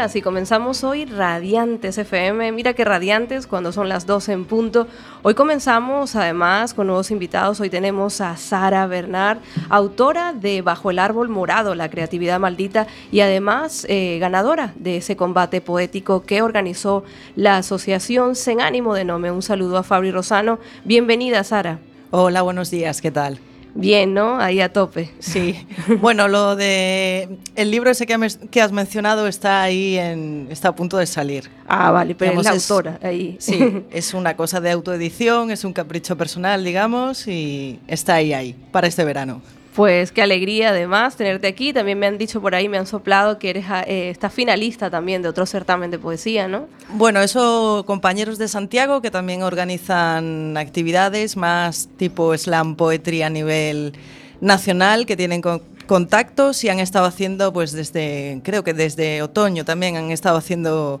Días y comenzamos hoy Radiantes FM. Mira que radiantes cuando son las 12 en punto. Hoy comenzamos además con nuevos invitados. Hoy tenemos a Sara Bernard, autora de Bajo el Árbol Morado, la creatividad maldita y además eh, ganadora de ese combate poético que organizó la Asociación Sen Ánimo de Nome. Un saludo a Fabri Rosano. Bienvenida, Sara. Hola, buenos días, ¿qué tal? Bien, ¿no? Ahí a tope. Sí. bueno, lo de el libro ese que, has mencionado está ahí en está a punto de salir. Ah, vale, pero es la autora ahí. Sí, es una cosa de autoedición, es un capricho personal, digamos, y está ahí ahí para este verano. Pues qué alegría además tenerte aquí. También me han dicho por ahí, me han soplado que eres eh, estás finalista también de otro certamen de poesía, ¿no? Bueno, eso compañeros de Santiago que también organizan actividades más tipo slam poetry a nivel nacional, que tienen contactos y han estado haciendo, pues desde, creo que desde otoño también han estado haciendo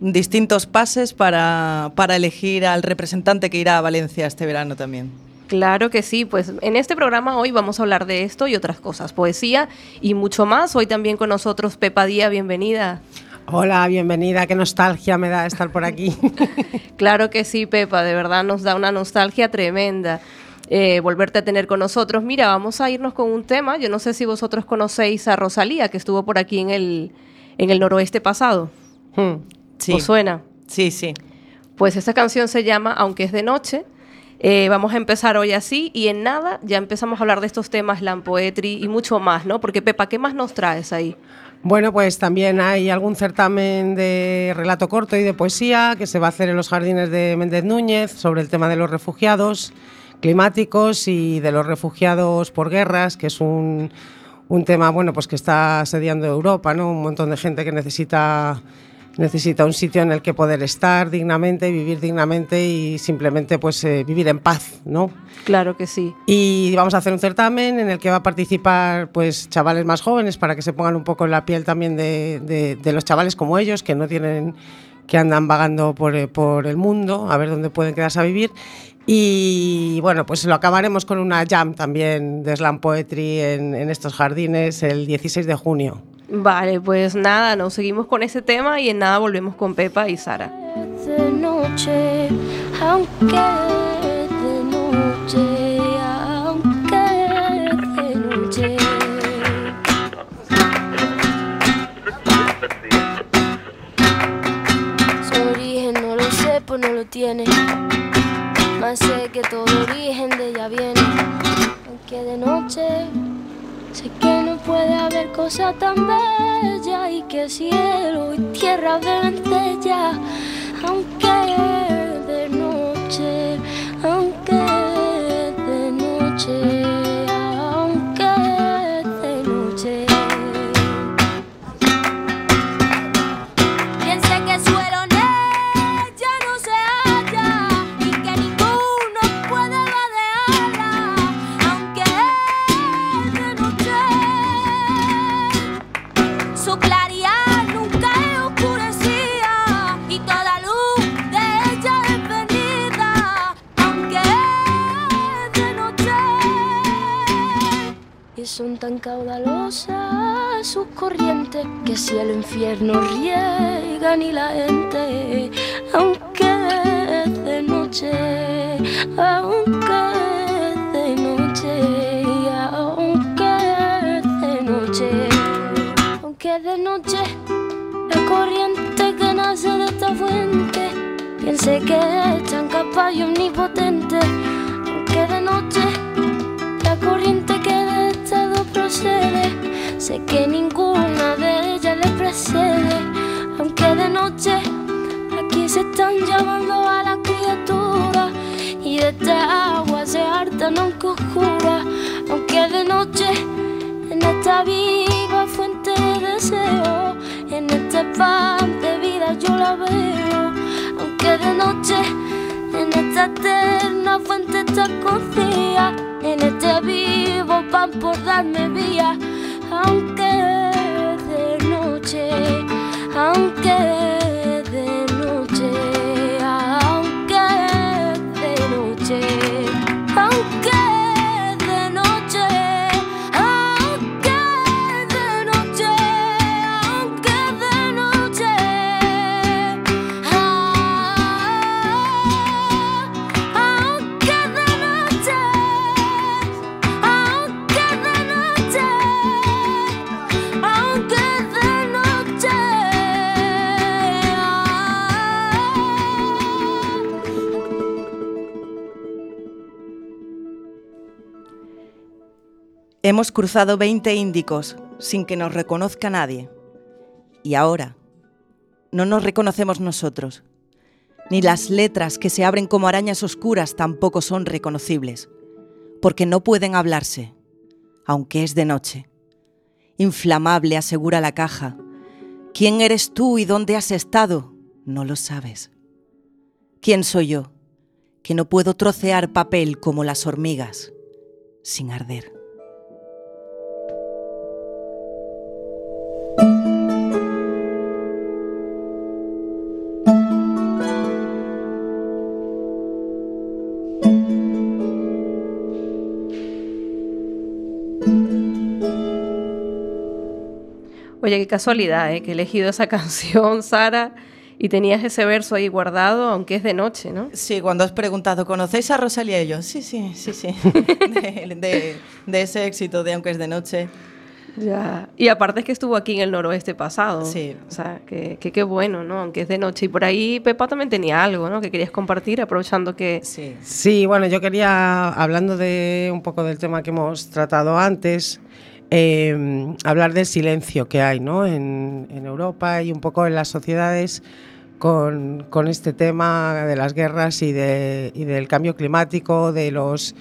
distintos pases para, para elegir al representante que irá a Valencia este verano también. Claro que sí, pues en este programa hoy vamos a hablar de esto y otras cosas, poesía y mucho más. Hoy también con nosotros Pepa Díaz, bienvenida. Hola, bienvenida, qué nostalgia me da estar por aquí. claro que sí, Pepa, de verdad nos da una nostalgia tremenda. Eh, volverte a tener con nosotros. Mira, vamos a irnos con un tema. Yo no sé si vosotros conocéis a Rosalía, que estuvo por aquí en el, en el noroeste pasado. Hmm, sí. ¿Os suena? Sí, sí. Pues esta canción se llama Aunque es de noche eh, vamos a empezar hoy así y en nada ya empezamos a hablar de estos temas, la poetry y mucho más, ¿no? Porque Pepa, ¿qué más nos traes ahí? Bueno, pues también hay algún certamen de relato corto y de poesía que se va a hacer en los jardines de Méndez Núñez sobre el tema de los refugiados climáticos y de los refugiados por guerras, que es un, un tema bueno, pues que está asediando Europa, ¿no? Un montón de gente que necesita necesita un sitio en el que poder estar dignamente, vivir dignamente y simplemente pues eh, vivir en paz, ¿no? Claro que sí. Y vamos a hacer un certamen en el que va a participar pues chavales más jóvenes para que se pongan un poco en la piel también de, de, los chavales como ellos que no tienen que andan vagando por, eh, por el mundo a ver dónde pueden quedarse a vivir y bueno, pues lo acabaremos con una jam también de slam poetry en, en estos jardines el 16 de junio. Vale, pues nada, nos seguimos con ese tema y en nada volvemos con Pepa y Sara. De noche, aunque de noche, aunque de noche. Su origen no lo sé, pues no lo tiene. Cosa tan bella y que cielo y tierra ya, aunque son tan caudalosas sus corrientes que si el infierno riegan y la gente, aunque es de noche, aunque es de noche, aunque es de noche, aunque de noche, la corriente que nace de esta fuente, piense que es tan capaz y omnipotente, aunque de noche, la corriente Sé que ninguna de ellas le precede, aunque de noche aquí se están llamando a la criatura y de esta agua se hartan aunque oscura, aunque de noche en esta viva fuente de deseo, en este pan de vida yo la veo, aunque de noche en esta fuente está cocida, en este vivo pan por darme vía. Aunque de noche, aunque Hemos cruzado 20 índicos sin que nos reconozca nadie. Y ahora, no nos reconocemos nosotros. Ni las letras que se abren como arañas oscuras tampoco son reconocibles, porque no pueden hablarse, aunque es de noche. Inflamable, asegura la caja. ¿Quién eres tú y dónde has estado? No lo sabes. ¿Quién soy yo? Que no puedo trocear papel como las hormigas, sin arder. Oye, qué casualidad, ¿eh? que he elegido esa canción, Sara, y tenías ese verso ahí guardado, aunque es de noche, ¿no? Sí, cuando has preguntado, ¿conocéis a Rosalía? Y yo, sí, sí, sí, sí, de, de, ese éxito de Aunque es de noche. Ya. Y aparte es que estuvo aquí en el noroeste pasado. Sí. O sea, que qué bueno, ¿no? Aunque es de noche. Y por ahí Pepa también tenía algo, ¿no? Que querías compartir, aprovechando que... Sí. Sí, bueno, yo quería, hablando de un poco del tema que hemos tratado antes, eh, hablar del silencio que hay ¿no? en, en, Europa y un poco en las sociedades con, con este tema de las guerras y, de, y, del cambio climático, de los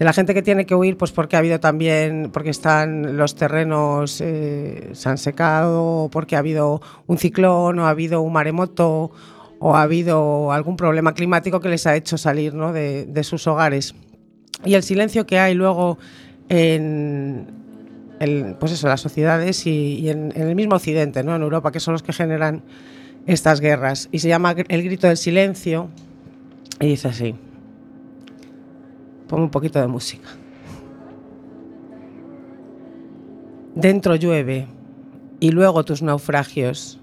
de la gente que tiene que huir, pues porque ha habido también, porque están los terrenos eh, se han secado, porque ha habido un ciclón, o ha habido un maremoto, o ha habido algún problema climático que les ha hecho salir ¿no? de, de sus hogares. Y el silencio que hay luego en, pues eso, las sociedades y, y en, en, el mismo Occidente, ¿no? en Europa, que son los que generan estas guerras. Y se llama El grito del silencio y dice así. Pongo un poquito de música. Dentro llueve y luego tus naufragios.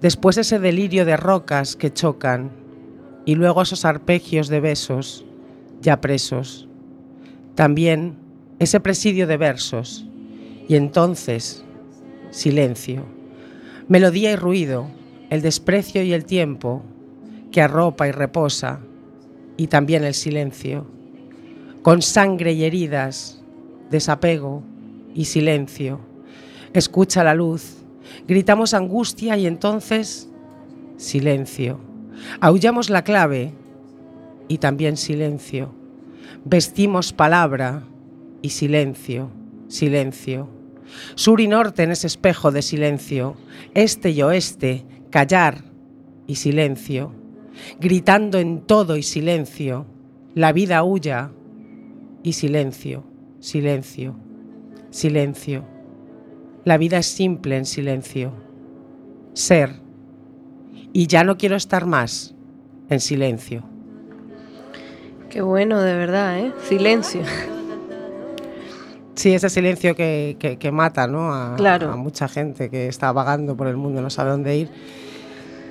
Después ese delirio de rocas que chocan y luego esos arpegios de besos ya presos. También ese presidio de versos y entonces, silencio, melodía y ruido, el desprecio y el tiempo que arropa y reposa, y también el silencio, con sangre y heridas, desapego y silencio. Escucha la luz, gritamos angustia y entonces silencio. Aullamos la clave y también silencio. Vestimos palabra y silencio silencio. Sur y norte en ese espejo de silencio, este y oeste, callar y silencio. Gritando en todo y silencio, la vida huya y silencio, silencio, silencio. La vida es simple en silencio. Ser. Y ya no quiero estar más en silencio. Qué bueno, de verdad, ¿eh? Silencio. Sí, ese silencio que, que, que mata ¿no? a, claro. a, mucha gente que está vagando por el mundo, no sabe dónde ir.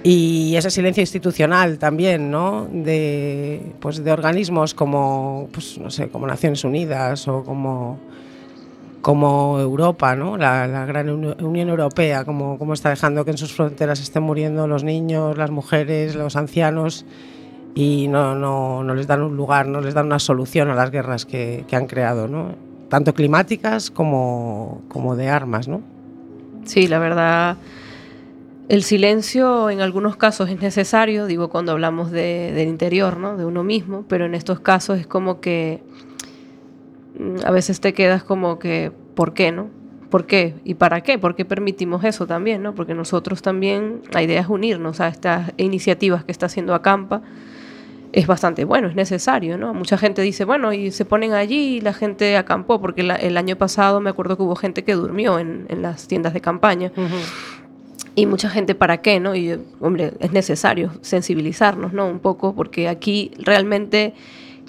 Y ese silencio institucional también, ¿no? De, pues de organismos como, pues, no sé, como Naciones Unidas o como, como Europa, ¿no? La, gran Unión Europea, como, como está dejando que en sus fronteras estén muriendo los niños, las mujeres, los ancianos y no, no, no les dan un lugar, no les dan una solución a las guerras que, que han creado, ¿no? tanto climáticas como, como de armas, ¿no? Sí, la verdad, el silencio en algunos casos es necesario, digo, cuando hablamos de, del interior, ¿no? De uno mismo, pero en estos casos es como que mm, a veces te quedas como que, ¿por qué, no? ¿Por qué? ¿Y para qué? ¿Por qué permitimos eso también, no? Porque nosotros también, la idea es unirnos a estas iniciativas que está haciendo Acampa, es bastante bueno, es necesario, ¿no? Mucha gente dice, bueno, y se ponen allí y la gente acampó, porque la, el año pasado me acuerdo que hubo gente que durmió en, las tiendas de campaña. Y mucha gente, ¿para qué? ¿no? Y, hombre, es necesario sensibilizarnos, ¿no? Un poco, porque aquí realmente,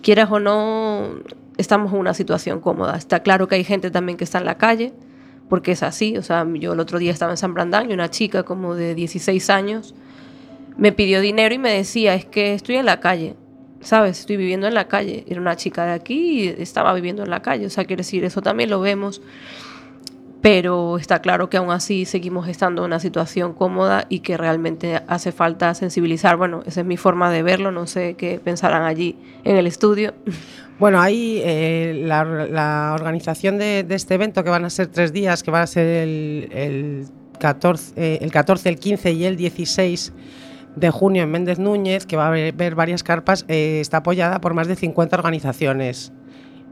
quieras o no, estamos en una situación cómoda. Está claro que hay gente también que está en la calle, porque es así. O sea, yo el otro día estaba en San Brandán y una chica como de 16 años me pidió dinero y me decía, es que estoy en la calle, ¿sabes? Estoy viviendo en la calle. Era una chica de aquí y estaba viviendo en la calle. O sea, quiere decir, eso también lo vemos. Pero está claro que aún así seguimos estando en una situación cómoda y que realmente hace falta sensibilizar. Bueno, esa es mi forma de verlo, no sé qué pensarán allí en el estudio. Bueno, ahí eh, la, organización de, este evento, que van a ser tres días, que van a ser el, 14, eh, el 14, el 15 y el 16 de junio en Méndez Núñez, que va a haber, varias carpas, eh, está apoyada por más de 50 organizaciones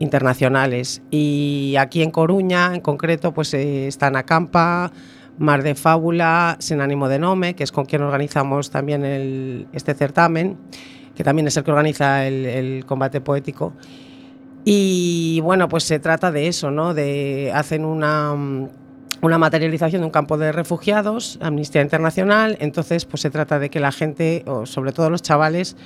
internacionales. Y aquí en Coruña, en concreto, pues eh, están Acampa, Mar de Fábula, Sin Ánimo de Nome, que es con quien organizamos también este certamen, que también es el que organiza el, combate poético. Y bueno, pues se trata de eso, ¿no? De hacen una una materialización de un campo de refugiados, Amnistía Internacional, entonces pues se trata de que la gente, o sobre todo los chavales,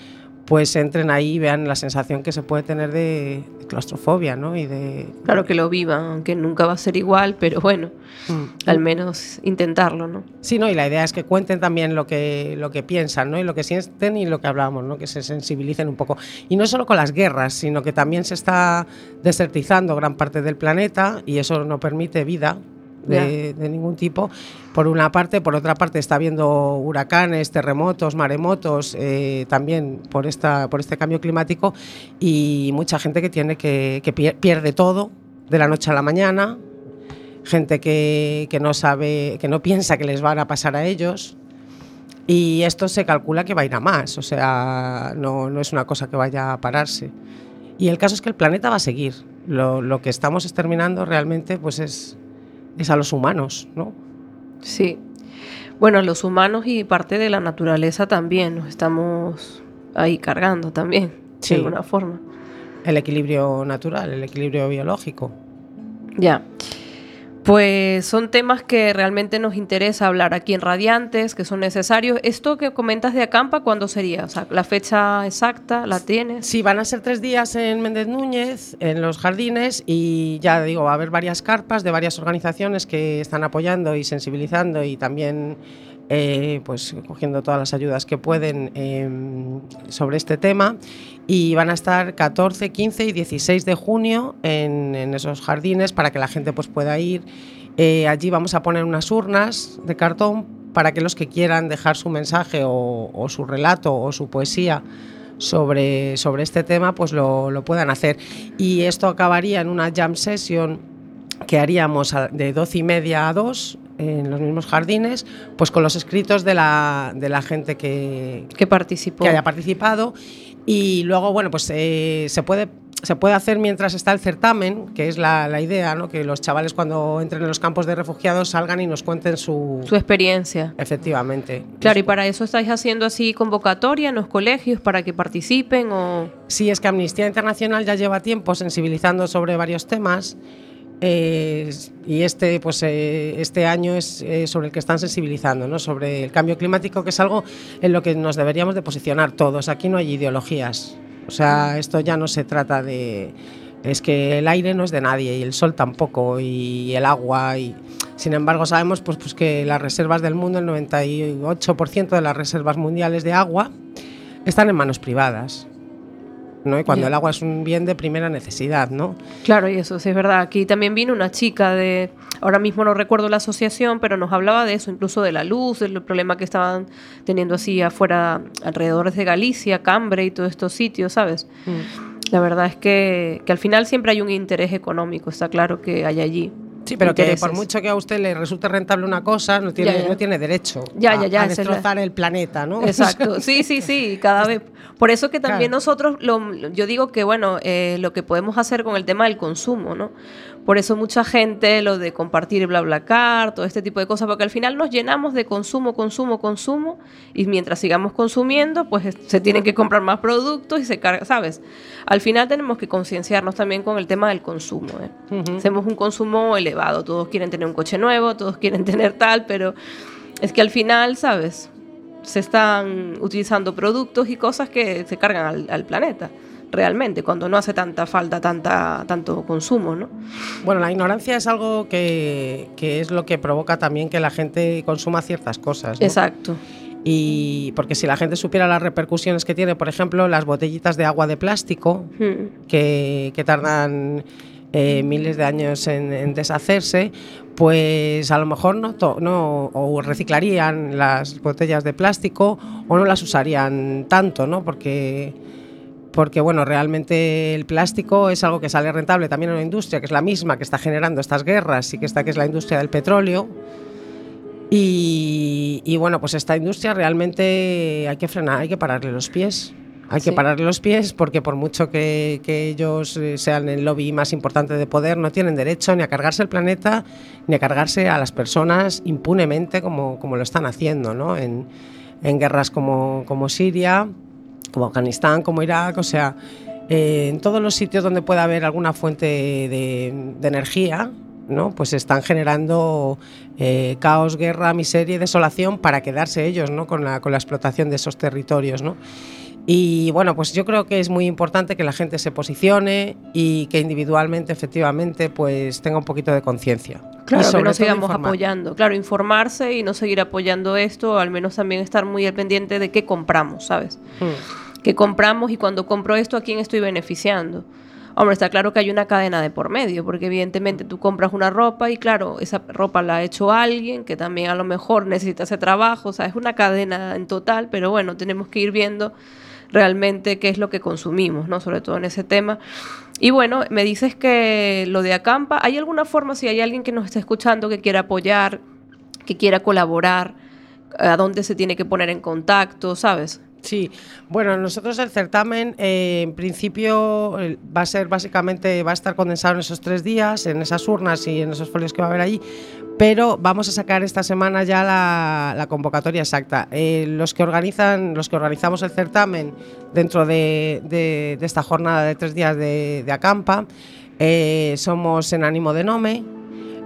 pues entren ahí y vean la sensación que se puede tener de, claustrofobia, ¿no? Y de claro que lo vivan, aunque nunca va a ser igual, pero bueno, mm. al menos intentarlo, ¿no? Sí, no, y la idea es que cuenten también lo que lo que piensan, ¿no? Y lo que sienten y lo que hablamos, ¿no? Que se sensibilicen un poco. Y no solo con las guerras, sino que también se está desertizando gran parte del planeta y eso no permite vida de, ningún tipo, por una parte. Por otra parte, está habiendo huracanes, terremotos, maremotos, eh, también por, esta, por este cambio climático y mucha gente que, tiene que, pierde todo de la noche a la mañana, gente que, que, no sabe, que no piensa que les van a pasar a ellos. Y esto se calcula que va a ir a más, o sea, no, no es una cosa que vaya a pararse. Y el caso es que el planeta va a seguir. Lo, lo que estamos exterminando realmente pues es, es a los humanos, ¿no? Sí. Bueno, los humanos y parte de la naturaleza también nos estamos ahí cargando también, de alguna forma. El equilibrio natural, el equilibrio biológico. Ya. Pues son temas que realmente nos interesa hablar aquí en Radiantes, que son necesarios. Esto que comentas de Acampa, ¿cuándo sería? O sea, la fecha exacta, ¿la tienes? Sí, van a ser tres días en Méndez Núñez, en los jardines, y ya digo, va a haber varias carpas de varias organizaciones que están apoyando y sensibilizando y también eh, pues cogiendo todas las ayudas que pueden em, sobre este tema y van a estar 14, 15 y 16 de junio en, esos jardines para que la gente pues, pueda ir. Eh, allí vamos a poner unas urnas de cartón para que los que quieran dejar su mensaje o, su relato o su poesía sobre, sobre este tema pues lo, lo puedan hacer. Y esto acabaría en una jam session que haríamos de 12 y media a 2 en los mismos jardines, pues con los escritos de la, de la gente que, que participó. Que haya participado. Y luego, bueno, pues eh, se puede se puede hacer mientras está el certamen, que es la, la, idea, ¿no? que los chavales cuando entren en los campos de refugiados salgan y nos cuenten su, su experiencia. Efectivamente. Claro, y para eso estáis haciendo así convocatoria en los colegios para que participen o... Sí, es que Amnistía Internacional ya lleva tiempo sensibilizando sobre varios temas eh, y este, pues, eh, este año es eh, sobre el que están sensibilizando, ¿no? sobre el cambio climático, que es algo en lo que nos deberíamos de posicionar todos. Aquí no hay ideologías. O sea, esto ya no se trata de... Es que el aire no es de nadie y el sol tampoco y el agua. Y, sin embargo, sabemos pues, pues que las reservas del mundo, el 98% de las reservas mundiales de agua, están en manos privadas. ¿No? Y cuando el agua es un bien de primera necesidad, ¿no? Claro, y eso sí es verdad. Aquí también vino una chica de, ahora mismo no recuerdo la asociación, pero nos hablaba de eso, incluso de la luz, del problema que estaban teniendo así afuera, alrededor de Galicia, Cambre y todos estos sitios, ¿sabes? Mm. La verdad es que, que al final siempre hay un interés económico, está claro que hay allí. Sí, pero que por mucho que a usted le resulte rentable una cosa, no tiene, No tiene derecho ya, a, destrozar el planeta, ¿no? Exacto, sí, sí, sí, cada vez. Por eso que también nosotros, lo, yo digo que, bueno, eh, lo que podemos hacer con el tema del consumo, ¿no? Por eso mucha gente, lo de compartir bla bla car, todo este tipo de cosas, porque al final nos llenamos de consumo, consumo, consumo, y mientras sigamos consumiendo, pues se tienen que comprar más productos y se carga, ¿sabes? Al final tenemos que concienciarnos también con el tema del consumo. ¿eh? Hacemos un consumo elevado, todos quieren tener un coche nuevo, todos quieren tener tal, pero es que al final, ¿sabes? Se están utilizando productos y cosas que se cargan al planeta realmente, cuando no hace tanta falta tanta, tanto consumo, ¿no? Bueno, la ignorancia es algo que, que es lo que provoca también que la gente consuma ciertas cosas. Exacto. Y porque si la gente supiera las repercusiones que tiene, por ejemplo, las botellitas de agua de plástico, hmm. que, que tardan eh, miles de años en, deshacerse, pues a lo mejor no, no o reciclarían las botellas de plástico o no las usarían tanto, ¿no? Porque porque bueno, realmente el plástico es algo que sale rentable también en una industria que es la misma que está generando estas guerras y que está que es la industria del petróleo. Y, bueno, pues esta industria realmente hay que frenar, hay que pararle los pies. Hay que pararle los pies porque por mucho que, ellos eh, sean el lobby más importante de poder, no tienen derecho ni a cargarse el planeta ni a cargarse a las personas impunemente como, como lo están haciendo ¿no? en, en guerras como, como Siria como Afganistán, como Irak, o sea, eh, en todos los sitios donde pueda haber alguna fuente de, energía, ¿no? pues están generando eh, caos, guerra, miseria y desolación para quedarse ellos ¿no? con, la, con la explotación de esos territorios. ¿no? Y bueno, pues yo creo que es muy importante que la gente se posicione y que individualmente, efectivamente, pues tenga un poquito de conciencia. Claro, que no sigamos apoyando. Claro, informarse y no seguir apoyando esto, al menos también estar muy al pendiente de qué compramos, ¿sabes? Hmm que compramos y cuando compro esto, ¿a quién estoy beneficiando? Hombre, está claro que hay una cadena de por medio, porque evidentemente tú compras una ropa y claro, esa ropa la ha hecho alguien que también a lo mejor necesita ese trabajo, o sea, es una cadena en total, pero bueno, tenemos que ir viendo realmente qué es lo que consumimos, ¿no? Sobre todo en ese tema. Y bueno, me dices que lo de Acampa, ¿hay alguna forma, si hay alguien que nos está escuchando que quiera apoyar, que quiera colaborar, a dónde se tiene que poner en contacto, ¿sabes? Sí, bueno, nosotros el certamen eh, en principio va a ser básicamente, va a estar condensado en esos tres días, en esas urnas y en esos folios que va a haber allí, pero vamos a sacar esta semana ya la, convocatoria exacta. Eh, los que organizan, los que organizamos el certamen dentro de, esta jornada de tres días de, acampa, eh, somos en ánimo de Nome,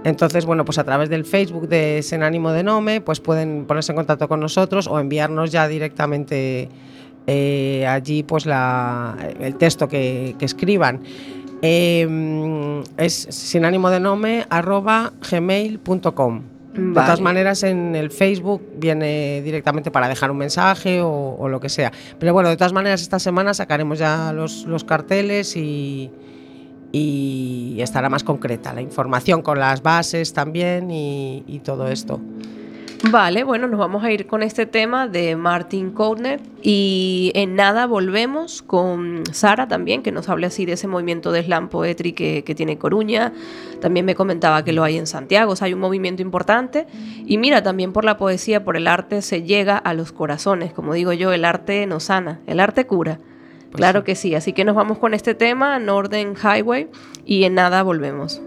entonces, bueno, pues a través del Facebook de Sen Ánimo de Nome, pues pueden ponerse en contacto con nosotros o enviarnos ya directamente eh, allí pues el texto que, escriban. Em, es sin ánimo de nome arroba gmail.com. De todas maneras, en el Facebook viene directamente para dejar un mensaje o, lo que sea. Pero bueno, de todas maneras, esta semana sacaremos ya los, los carteles y, y estará más concreta la información con las bases también y, todo esto. Vale, bueno, nos vamos a ir con este tema de Martin Koudner y en nada volvemos con Sara también, que nos hable así de ese movimiento de slam poetry que, que, tiene Coruña. También me comentaba que lo hay en Santiago, o sea, hay un movimiento importante. Y mira, también por la poesía, por el arte se llega a los corazones. Como digo yo, el arte nos sana, el arte cura. Pues claro que sí, así que nos vamos con este tema, Northern Highway, y en nada volvemos.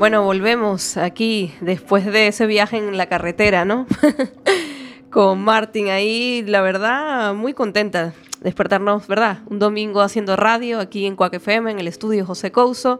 Bueno, volvemos aquí después de ese viaje en la carretera, ¿no? Con Martín ahí, la verdad, muy contenta despertarnos, ¿verdad? Un domingo haciendo radio aquí en Cuac FM, en el estudio José Couso.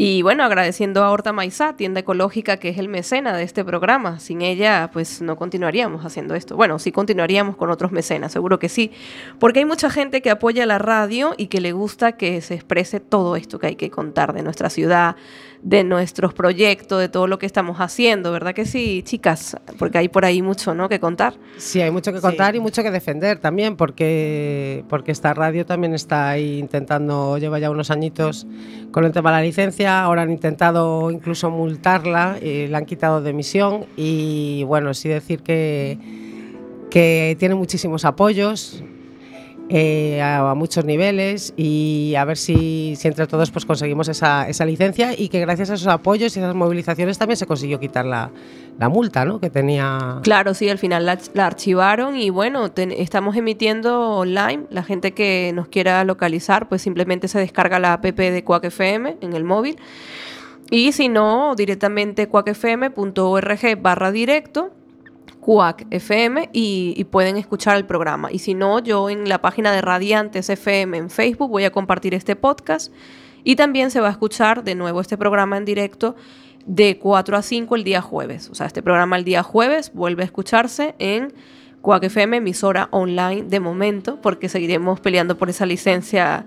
Y bueno, agradeciendo a Horta Maizá, tienda ecológica que es el mecena de este programa. Sin ella, pues no continuaríamos haciendo esto. Bueno, sí continuaríamos con otros mecenas, seguro que sí. Porque hay mucha gente que apoya la radio y que le gusta que se exprese todo esto que hay que contar de nuestra ciudad, de nuestros proyectos, de todo lo que estamos haciendo, ¿verdad que sí, chicas? Porque hay por ahí mucho, ¿no? Que contar. Sí, hay mucho que contar y mucho que defender también, porque, porque esta radio también está ahí intentando, lleva ya unos añitos con el tema de la licencia, ahora han intentado incluso multarla, y la han quitado de emisión y bueno, sí decir que, que tiene muchísimos apoyos, eh, a, muchos niveles y a ver si, entre todos pues conseguimos esa, esa, licencia y que gracias a esos apoyos y esas movilizaciones también se consiguió quitar la, la multa ¿no? que tenía. Claro, sí, al final la, la archivaron y bueno, estamos emitiendo online. La gente que nos quiera localizar pues simplemente se descarga la app de Quack FM en el móvil. Y si no, directamente cuacfm.org barra directo Cuac FM y, pueden escuchar el programa. Y si no, yo en la página de Radiantes FM en Facebook voy a compartir este podcast y también se va a escuchar de nuevo este programa en directo de 4 a 5 el día jueves. O sea, este programa el día jueves vuelve a escucharse en Cuac FM, emisora online de momento, porque seguiremos peleando por esa licencia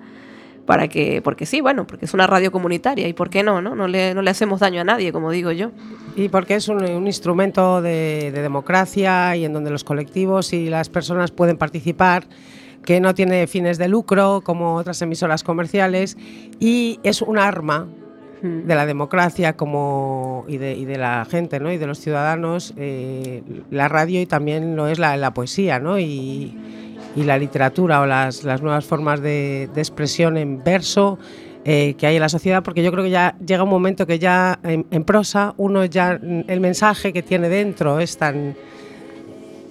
para que, porque sí, bueno, porque es una radio comunitaria y por qué no, ¿no? No le, no le hacemos daño a nadie, como digo yo. Y porque es un, instrumento de, democracia y en donde los colectivos y las personas pueden participar que no tiene fines de lucro como otras emisoras comerciales y es un arma de la democracia como y de, y de, la gente ¿no? y de los ciudadanos eh, la radio y también lo es la, la poesía ¿no? y, y la literatura o las, las nuevas formas de, de, expresión en verso eh, que hay en la sociedad, porque yo creo que ya llega un momento que ya en, en, prosa uno ya el mensaje que tiene dentro es tan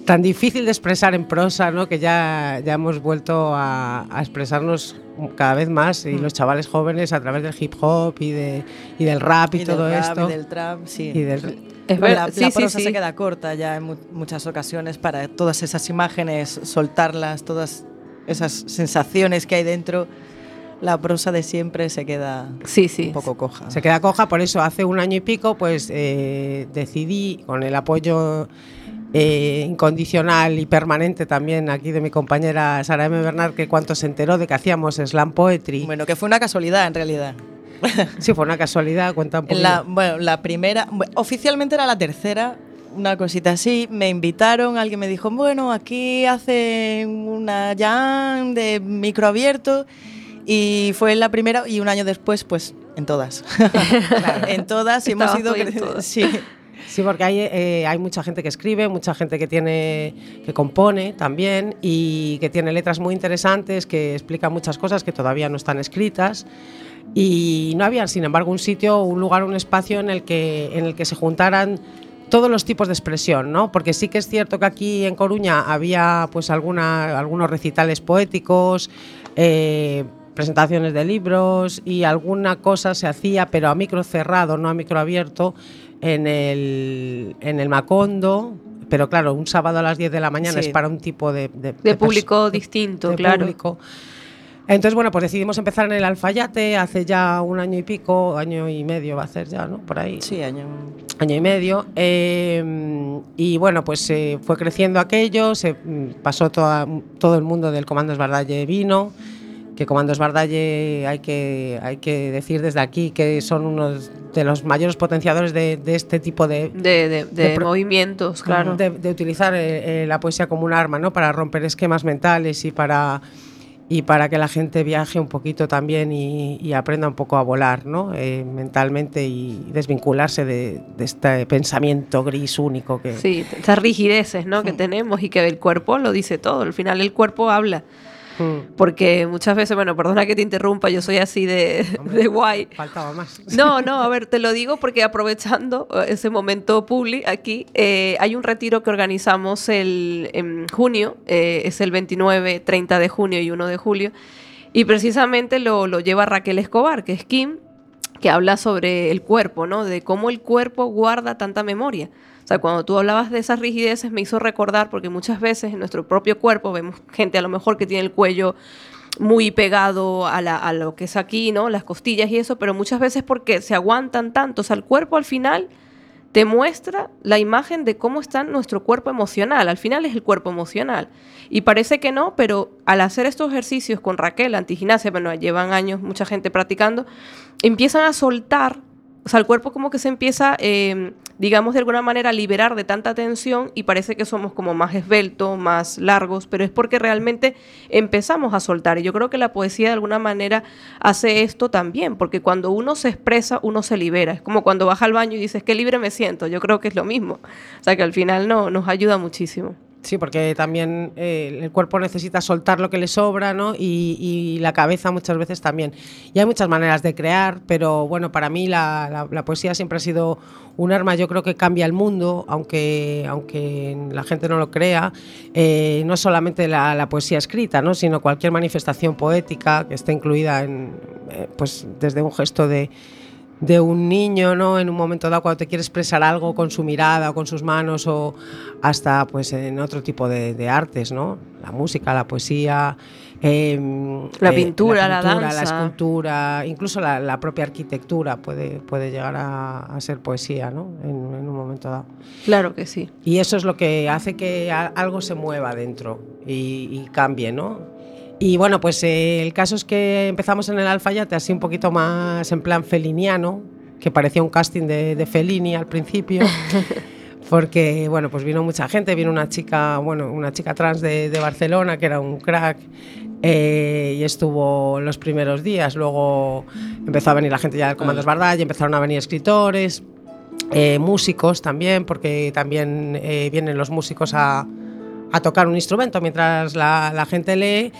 tan difícil de expresar en prosa, ¿no? que ya, ya hemos vuelto a, a expresarnos cada vez más y mm. los chavales jóvenes a través del hip hop y, de, y del rap y, y todo rap, esto. Y del trap, sí. Y del, es verdad, la, sí, la prosa sí, se queda corta ya en mu muchas ocasiones para todas esas imágenes, soltarlas, todas esas sensaciones que hay dentro. La prosa de siempre se queda sí, sí. un poco coja. Se queda coja, por eso hace un año y pico pues eh, decidí, con el apoyo eh, incondicional y permanente también aquí de mi compañera Sara M. Bernard, que cuanto se enteró de que hacíamos slam poetry. Bueno, que fue una casualidad en realidad. sí, fue una casualidad, cuenta un poco. La, bueno, la primera, oficialmente era la tercera, una cosita así, me invitaron, alguien me dijo, bueno, aquí hacen una jam de micro abierto y fue la primera y un año después, pues en todas. claro. en todas y hemos ido... Sí. Sí, porque hay, eh, hay mucha gente que escribe, mucha gente que tiene que compone también y que tiene letras muy interesantes, que explican muchas cosas que todavía no están escritas. Y no había, sin embargo, un sitio, un lugar, un espacio en el que, en el que se juntaran todos los tipos de expresión, ¿no? Porque sí que es cierto que aquí en Coruña había pues alguna, algunos recitales poéticos, eh, presentaciones de libros y alguna cosa se hacía, pero a micro cerrado, no a micro abierto, en el, en el Macondo, pero claro, un sábado a las 10 de la mañana sí. es para un tipo de... De, de público distinto, de claro. Público. Entonces, bueno, pues decidimos empezar en el Alfayate hace ya un año y pico, año y medio va a ser ya, ¿no? Por ahí. Sí, año. Año y medio. Eh, y bueno, pues eh, fue creciendo aquello, se pasó toda, todo el mundo del Comando Esbardalle vino, que Comando Esbardalle hay que, hay que decir desde aquí que son unos de los mayores potenciadores de, de este tipo de, de, de, de movimientos, claro. De, utilizar eh, la poesía como un arma, ¿no? Para romper esquemas mentales y para y para que la gente viaje un poquito también y, y aprenda un poco a volar ¿no? Eh, mentalmente y desvincularse de, de, este pensamiento gris único que... Sí, estas rigideces ¿no? que tenemos y que el cuerpo lo dice todo, al final el cuerpo habla. Porque muchas veces, bueno, perdona que te interrumpa, yo soy así de, Hombre, de guay. Faltaba más. No, no, a ver, te lo digo porque aprovechando ese momento publi aquí, eh, hay un retiro que organizamos el, en junio, eh, es el 29, 30 de junio y 1 de julio, y precisamente lo, lo lleva Raquel Escobar, que es Kim, que habla sobre el cuerpo, ¿no? De cómo el cuerpo guarda tanta memoria. O sea, cuando tú hablabas de esas rigideces me hizo recordar, porque muchas veces en nuestro propio cuerpo vemos gente a lo mejor que tiene el cuello muy pegado a, lo que es aquí, ¿no? Las costillas y eso, pero muchas veces porque se aguantan tanto. O sea, el cuerpo al final te muestra la imagen de cómo está nuestro cuerpo emocional. Al final es el cuerpo emocional. Y parece que no, pero al hacer estos ejercicios con Raquel, antigimnasia, bueno, llevan años mucha gente practicando, empiezan a soltar o sea, el cuerpo como que se empieza, eh, digamos, de alguna manera a liberar de tanta tensión y parece que somos como más esbeltos, más largos, pero es porque realmente empezamos a soltar. Y yo creo que la poesía de alguna manera hace esto también, porque cuando uno se expresa, uno se libera. Es como cuando vas al baño y dices, qué libre me siento. Yo creo que es lo mismo. O sea, que al final no, nos ayuda muchísimo. Sí, porque también eh, el cuerpo necesita soltar lo que le sobra, ¿no? Y, la cabeza muchas veces también. Y hay muchas maneras de crear, pero bueno, para mí la, poesía siempre ha sido un arma, yo creo que cambia el mundo, aunque, aunque la gente no lo crea. Eh, no solamente la, poesía escrita, ¿no? Sino cualquier manifestación poética que esté incluida en, eh, pues desde un gesto de de un niño, ¿no? En un momento dado cuando te quiere expresar algo con su mirada o con sus manos o hasta pues en otro tipo de, artes, ¿no? La música, la poesía, em, la, eh, pintura, la, danza, la escultura, incluso la, propia arquitectura puede, puede llegar a, ser poesía, ¿no? En, un momento dado. Claro que sí. Y eso es lo que hace que algo se mueva dentro y, y cambie, ¿no? Y bueno, pues eh, el caso es que empezamos en el Alfayate así un poquito más en plan feliniano, que parecía un casting de, de Fellini al principio. porque bueno, pues vino mucha gente, vino una chica, bueno, una chica trans de, de Barcelona que era un crack eh, y estuvo los primeros días, luego empezó a venir la gente ya del Comandos Bardal y empezaron a venir escritores, eh, músicos también, porque también vienen los músicos a, a, tocar un instrumento mientras la, la gente lee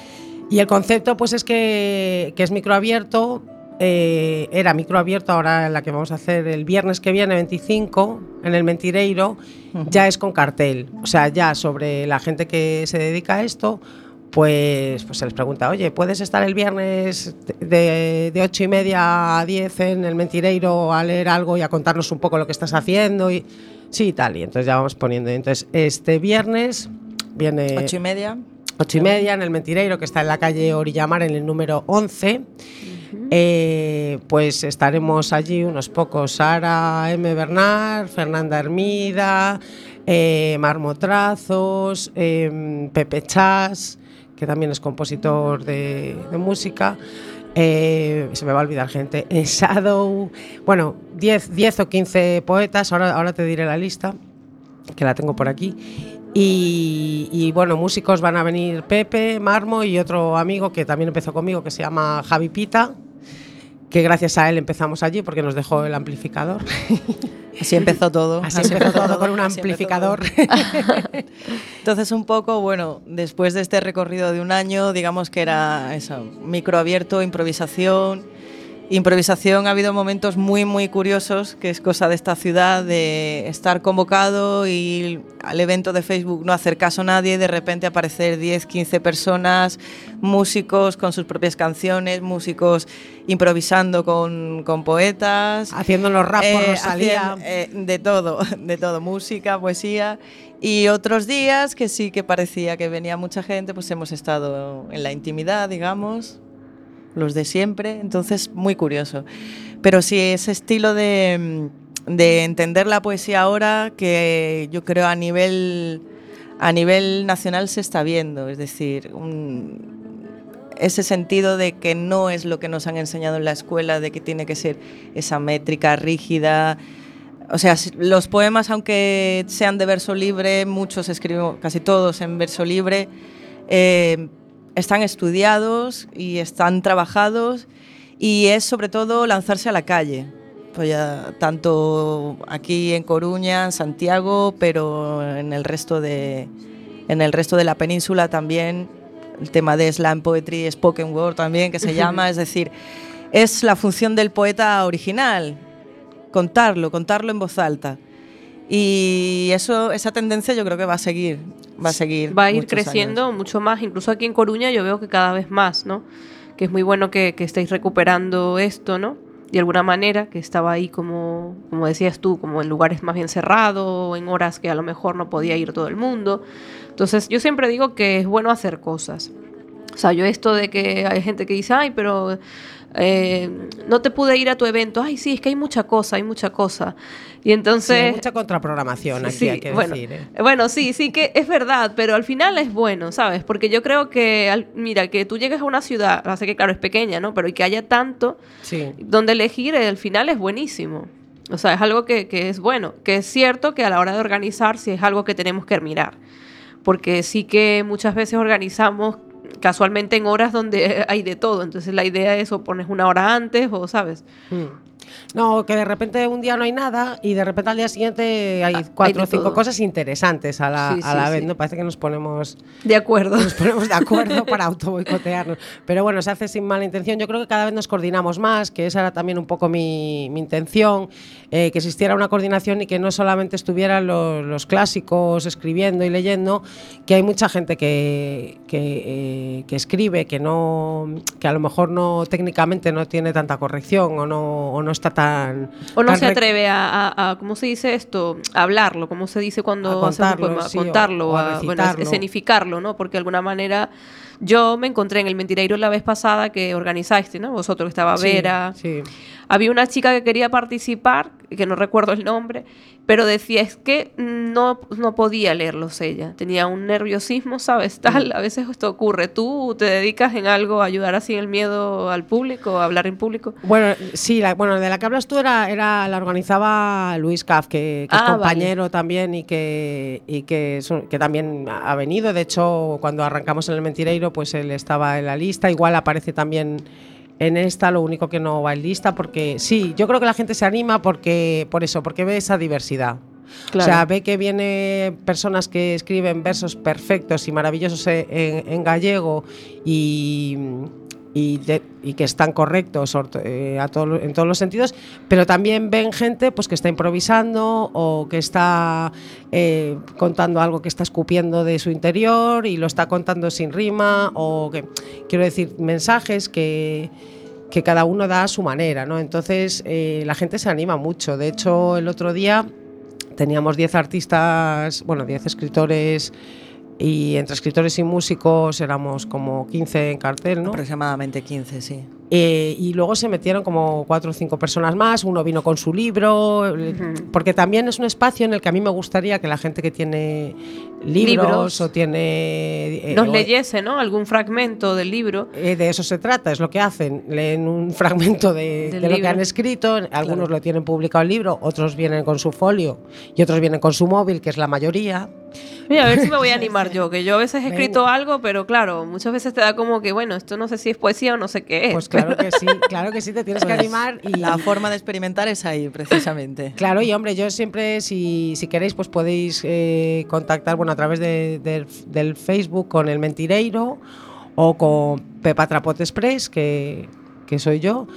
y el concepto pues es que, que es microabierto, eh, era microabierto, ahora la que vamos a hacer el viernes que viene, 25, en el Mentireiro, ya es con cartel. O sea, ya sobre la gente que se dedica a esto, pues, pues se les pregunta, oye, ¿puedes estar el viernes de, de 8 y media a 10 en el Mentireiro a leer algo y a contarnos un poco lo que estás haciendo? Y, sí, tal, y entonces ya vamos poniendo. Entonces, este viernes viene... 8 y media. Ocho y media en el Mentireiro, que está en la calle Orillamar, en el número 11. Eh, pues estaremos allí unos pocos, Sara M. Bernard, Fernanda Hermida, eh, Marmotrazos, em, Pepe Chas, que también es compositor de, música. Eh, se me va a olvidar gente. Shadow, bueno, 10, 10 o 15 poetas, ahora, ahora te diré la lista, que la tengo por aquí. Y, bueno, músicos van a venir Pepe, Marmo y otro amigo que también empezó conmigo que se llama Javi Pita, que gracias a él empezamos allí porque nos dejó el amplificador. Así empezó todo. Así, empezó todo con un amplificador. Entonces un poco, bueno, después de este recorrido de un año, digamos que era eso, microabierto, improvisación Improvisación, ha habido momentos muy, muy curiosos, que es cosa de esta ciudad, de estar convocado y al evento de Facebook no hacer caso a nadie, de repente aparecer 10, 15 personas, músicos con sus propias canciones, músicos improvisando con, con poetas. Haciendo los rap por eh, Rosalía. Eh, de todo, de todo, música, poesía. Y otros días que sí que parecía que venía mucha gente, pues hemos estado en la intimidad, digamos, los de siempre, entonces muy curioso. Pero sí, ese estilo de, de entender la poesía ahora que yo creo a nivel, a nivel nacional se está viendo, es decir, ese sentido de que no es lo que nos han enseñado en la escuela, de que tiene que ser esa métrica rígida. O sea, los poemas, aunque sean de verso libre, muchos escribo, casi todos en verso libre, eh, están estudiados y están trabajados y es sobre todo lanzarse a la calle. Pues ya, tanto aquí en Coruña, en Santiago, pero en el resto de, en el resto de la península también el tema de slam poetry, spoken word también que se llama, es decir, es la función del poeta original, contarlo, contarlo en voz alta. Y eso, esa tendencia yo creo que va a seguir, va a seguir. Va a ir creciendo mucho más, incluso aquí en Coruña yo veo que cada vez más, ¿no? Que es muy bueno que, que estéis recuperando esto, ¿no? de alguna manera, que estaba ahí como, como decías tú, como en lugares más bien cerrados, en horas que a lo mejor no podía ir todo el mundo. Entonces yo siempre digo que es bueno hacer cosas. O sea, yo esto de que hay gente que dice, ay, pero eh, no te pude ir a tu evento. Ay, sí, es que hay mucha cosa, hay mucha cosa. Y entonces... Sí, hay mucha contraprogramación aquí, Sí, hay que bueno, decir. ¿eh? bueno, sí, sí que es verdad, pero al final es bueno, ¿sabes? Porque yo creo que, al- mira, que tú llegues a una ciudad, hace que claro, es pequeña, ¿no? Pero y que haya tanto Sí. donde elegir, al final es buenísimo. O sea, es algo que, que es bueno, que es cierto que a la hora de organizar sí es algo que tenemos que mirar. Porque sí que muchas veces organizamos casualmente en horas donde hay de todo. Entonces la idea es o pones una hora antes o, ¿sabes? Mm. No, que de repente un día no hay nada y de repente al día siguiente hay Ah, cuatro o cinco todo. cosas interesantes a la, Sí, a la sí. vez. ¿no? Parece que nos ponemos De acuerdo. nos ponemos de acuerdo para autoboicotearnos. Pero bueno, se hace sin mala intención. Yo creo que cada vez nos coordinamos más, que esa era también un poco mi, mi intención, eh, que existiera una coordinación y que no solamente estuvieran los, los clásicos escribiendo y leyendo, que hay mucha gente que, que, eh, que escribe, que, no, que a lo mejor no técnicamente no tiene tanta corrección o no, o no está tan... O no tan se atreve a, a- a- ¿cómo se dice esto? A hablarlo, ¿cómo se dice cuando A un contarlo, poema? sí, contarlo, o a bueno, escenificarlo, ¿no? Porque de alguna manera yo me encontré en el Mentireiro la vez pasada que organizaste, ¿no? Vosotros que estaba Sí, Vera. sí. Había una chica que quería participar, que no recuerdo el nombre, pero decía es que no, no podía leerlos ella. Tenía un nerviosismo, ¿sabes? Tal, a veces esto ocurre. ¿Tú te dedicas en algo a ayudar así el miedo al público, a hablar en público? Bueno, sí, la, bueno, de la que hablas tú era, era la organizaba Luis Caf, que, que es Ah, compañero también y que y que, es un- que también ha venido. De hecho, cuando arrancamos en el Mentireiro, pues él estaba en la lista. Igual aparece también en esta, lo único que no va en lista, porque sí, yo creo que la gente se anima porque por eso, porque ve esa diversidad. O sea, ve que viene personas que escriben versos perfectos y maravillosos en, en gallego y, y, que están correctos eh, en todos los sentidos, pero también ven gente pues, que está improvisando o que está eh, contando algo que está escupiendo de su interior y lo está contando sin rima o que, quiero decir, mensajes que que cada uno da a su manera, ¿no? Entonces eh, la gente se anima mucho. De hecho, el otro día teníamos 10 artistas, bueno, 10 escritores y entre escritores y músicos éramos como 15 en cartel, ¿no? Aproximadamente 15, sí. Eh, y luego se metieron como cuatro o cinco personas más, uno vino con su libro, eh, porque también es un espacio en el que a mí me gustaría que la gente que tiene libros, Libros. o tiene... eh, Nos o- leyese, ¿no? Algún fragmento del libro. eh, de eso se trata, es lo que hacen. Leen un fragmento de, de lo que han escrito, algunos lo tienen publicado el libro, otros vienen con su folio y otros vienen con su móvil, que es la mayoría. Mira, a ver si me voy a animar yo, que yo a veces he escrito algo, pero claro, muchas veces te da como que, bueno, esto no sé si es poesía o no sé qué es. Pues claro que sí, claro que sí, te tienes que Pues, animar. Y, La forma de experimentar es ahí, precisamente. Claro, y hombre, yo siempre, si, si queréis, pues podéis eh, contactar bueno, a través de- del- del Facebook con el Mentireiro o con Pepa Trapote Express, que, que soy yo.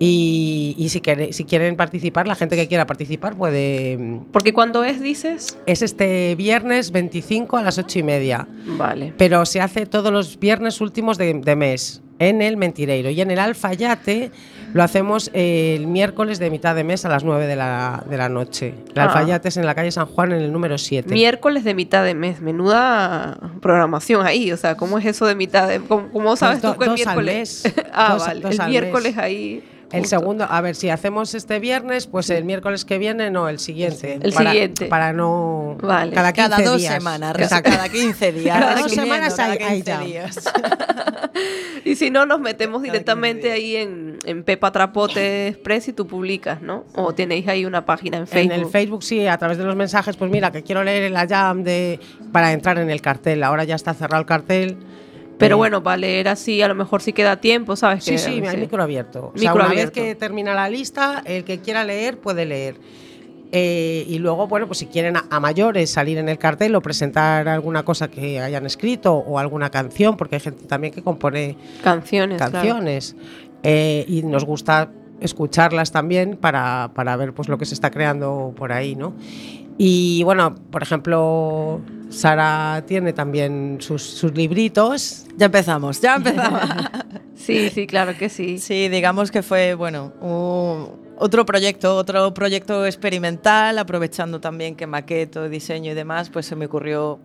Y, y si, quere- si quieren participar, la gente que quiera participar puede... Porque cuando es, dices, Es este viernes 25 a las 8 y media, vale. pero se hace todos los viernes últimos de, de mes en el Mentireiro. Y en el Alfayate lo hacemos el miércoles de mitad de mes a las 9 de la, de la noche. El Ah. Alfayate es en la calle San Juan, en el número 7. Miércoles de mitad de mes, menuda programación ahí, o sea, ¿cómo es eso de mitad de ¿Cómo, cómo sabes Pues do- tú que es dos al miércoles? mes. ah, Dos- vale, dos el miércoles mes. ahí. El segundo, a ver, si hacemos este viernes, pues el miércoles que viene, no, el siguiente. El para, siguiente. Para no. Vale. Cada, 15 Cada dos días. semanas, Exacto. cada 15 días. Cada dos semanas 15 ya. días. Y si no, nos metemos Cada directamente 15 ahí en, en Pepa Trapote Express y tú publicas, ¿no? O tenéis ahí una página en En Facebook. el Facebook sí, a través de los mensajes, pues mira, que quiero leer en la jam de para entrar en el cartel. Ahora ya está cerrado el cartel. Pero bueno, para leer así, a lo mejor sí queda tiempo, ¿sabes? Sí, Que- sí, hay micro abierto. O sea, Micro una abierto. vez que termina la lista, el que quiera leer puede leer. Eh, y luego, bueno, pues si quieren a, a mayores salir en el cartel o presentar alguna cosa que hayan escrito o alguna canción, porque hay gente también que compone Canciones. claro. canciones eh, y nos gusta escucharlas también para, para ver pues lo que se está creando por ahí, ¿no? Y bueno, por ejemplo, Sara tiene también sus, sus libritos. Ya empezamos, ya empezamos. Sí, sí, claro que sí. Sí, digamos que fue, bueno, otro proyecto, otro proyecto experimental, aprovechando también que maqueto, diseño y demás, pues se me ocurrió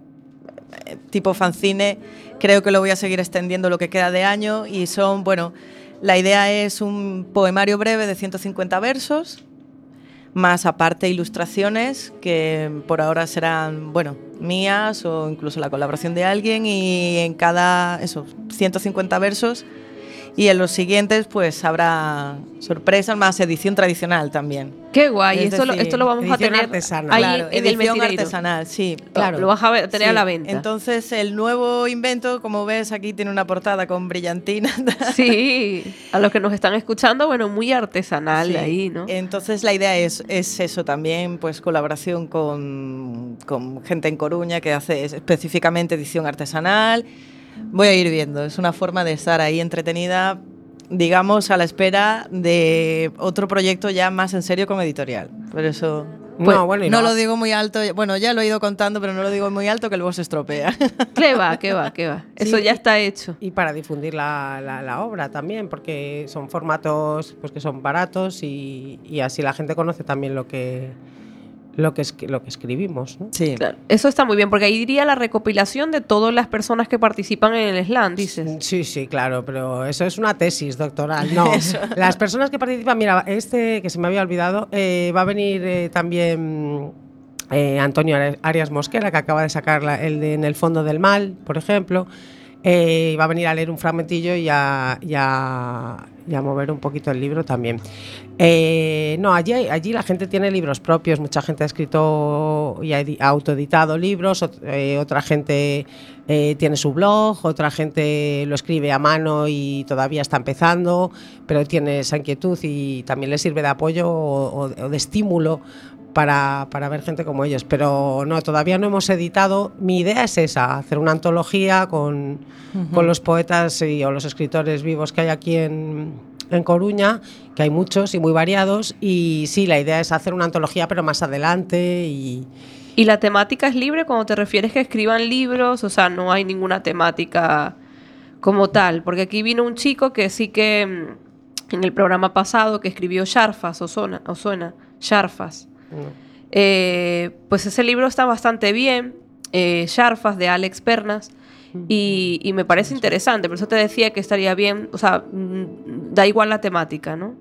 eh, tipo fanzine. Creo que lo voy a seguir extendiendo lo que queda de año y son, bueno, la idea es un poemario breve de 150 versos, más aparte ilustraciones que por ahora serán, bueno, mías o incluso la colaboración de alguien y en cada, esos 150 versos y en los siguientes pues habrá sorpresas más edición tradicional también. Qué guay, esto, lo, esto lo vamos a tener artesanal. ahí en edición artesanal, sí. Claro, lo vas a tener a la venta. Entonces el nuevo invento, como ves aquí tiene una portada con brillantina. Sí, a los que nos están escuchando, bueno, muy artesanal ahí, ¿no? Entonces la idea es, es eso también, pues colaboración con, con gente en Coruña que hace específicamente edición artesanal voy a ir viendo. Es una forma de estar ahí entretenida, digamos, a la espera de otro proyecto ya más en serio como editorial. Por eso... Pues, no, bueno, no, lo digo muy alto. Bueno, ya lo he ido contando, pero no lo digo muy alto que luego se estropea. ¿Qué va? ¿Qué va? ¿Qué va? Eso ya está hecho. Y para difundir la, la, obra también, porque son formatos pues, que son baratos y, y así la gente conoce también lo que lo que, es, lo que escribimos. ¿no? Sí. Eso está muy bien, porque ahí diría la recopilación de todas las personas que participan en el slam, dices. Sí, sí, claro, pero eso es una tesis doctoral. No, las personas que participan, mira, este que se me había olvidado, eh, va a venir eh, también eh, Antonio Arias Mosquera, que acaba de sacar el de En el fondo del mal, por ejemplo. Va a venir a leer un fragmentillo y a, y a, y a mover un poquito el libro también. Eh, no, allí, allí la gente tiene libros propios, mucha gente ha escrito y ha autoeditado libros, eh, otra gente eh, tiene su blog, otra gente lo escribe a mano y todavía está empezando, pero tiene esa inquietud y también le sirve de apoyo o, de estímulo para, para, ver gente como ellos. Pero no, todavía no hemos editado. Mi idea es esa, hacer una antología con, con los poetas y, o los escritores vivos que hay aquí en, en Coruña, que hay muchos y muy variados. Y sí, la idea es hacer una antología, pero más adelante y... ¿Y la temática es libre cuando te refieres que escriban libros? O sea, no hay ninguna temática como tal. Porque aquí vino un chico que sí que mm, en el programa pasado que escribió Sharfas, o suena, o Eh, pues ese libro está bastante bien. Eh, Sharfas de Alex Pernas. Y, me parece interesante, por eso te decía que estaría bien, o sea, mm, da igual la temática, ¿no?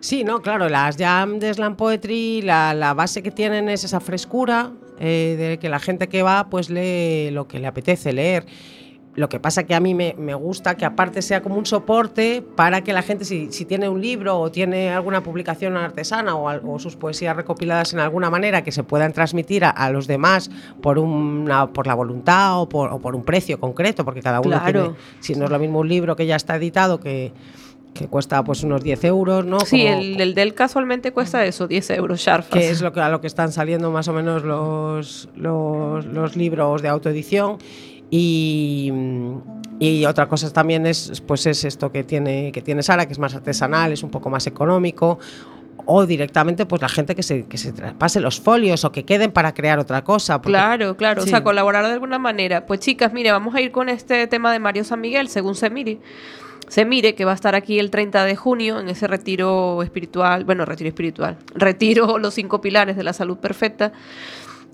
Sí, no, claro, las jam de slam poetry, la, la base que tienen es esa frescura eh, de que la gente que va pues lee lo que le apetece leer. Lo que pasa que a mí me, gusta que aparte sea como un soporte para que la gente, si, tiene un libro o tiene alguna publicación artesana o, sus poesías recopiladas en alguna manera, que se puedan transmitir a, los demás por, una, por la voluntad o por, un precio concreto, porque cada uno tiene, si no es lo mismo un libro que ya está editado que que cuesta pues unos 10 euros, ¿no? Sí, el, el, del casualmente cuesta eso, 10 euros, Sharfas. Que es lo que, a lo que están saliendo más o menos los, los, los libros de autoedición y, y otra cosa también es, pues es esto que tiene, que tiene Sara, que es más artesanal, es un poco más económico o directamente pues la gente que se, que se pase los folios o que queden para crear otra cosa. claro, claro, o sea, colaborar de alguna manera. Pues chicas, mire, vamos a ir con este tema de Mario San Miguel, según se mire. Se mire que va a estar aquí el 30 de junio en ese retiro espiritual, bueno, retiro espiritual, retiro los cinco pilares de la salud perfecta.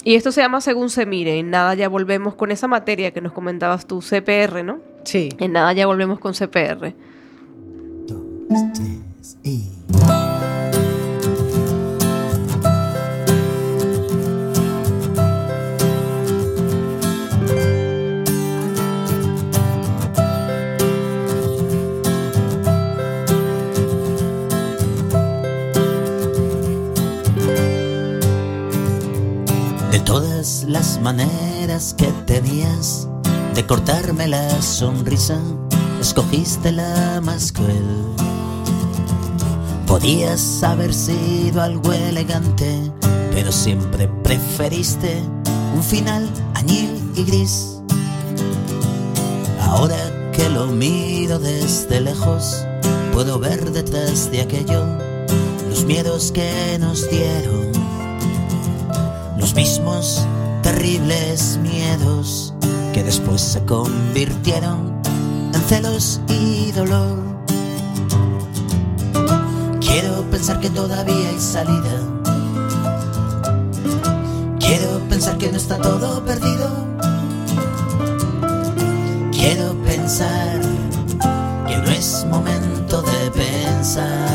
Y esto se llama según se mire. En nada ya volvemos con esa materia que nos comentabas tú, CPR, ¿no? Sí. En nada ya volvemos con CPR. Todas las maneras que tenías de cortarme la sonrisa, escogiste la más cruel. Podías haber sido algo elegante, pero siempre preferiste un final añil y gris. Ahora que lo miro desde lejos, puedo ver detrás de aquello los miedos que nos dieron los mismos terribles miedos que después se convirtieron en celos y dolor. Quiero pensar que todavía hay salida. Quiero pensar que no está todo perdido. Quiero pensar que no es momento de pensar.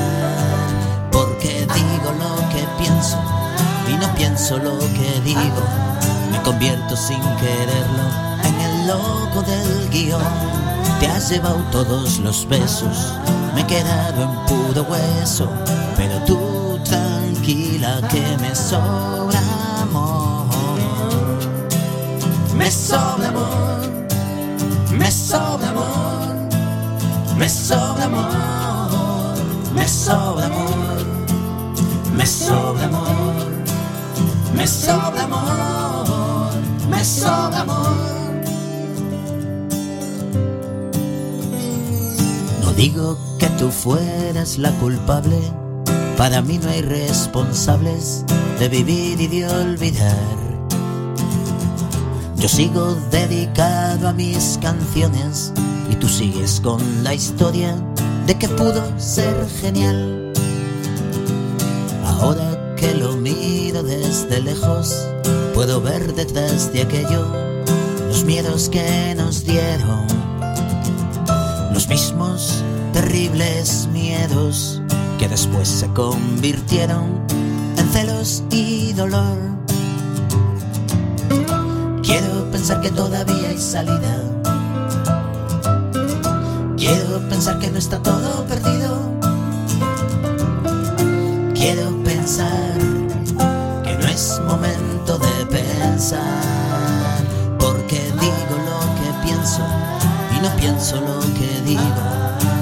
Porque digo lo que pienso no pienso lo que digo. Me convierto sin quererlo en el loco del guion. Te has llevado todos los besos, me he quedado en puro hueso, pero tú tranquila que me sobra amor. Me sobra amor, me sobra amor, me sobra amor, me sobra amor, me sobra amor, me sobra amor, me sobra amor. No digo que tú fueras la culpable, para mí no hay responsables de vivir y de olvidar. Yo sigo dedicado a mis canciones y tú sigues con la historia de que pudo ser genial. Desde lejos, puedo ver detrás de aquello los miedos que nos dieron los mismos terribles miedos que después se convirtieron en celos y dolor. Quiero pensar que todavía hay salida. Quiero pensar que no está todo perdido. Porque digo lo que pienso y no pienso lo que digo.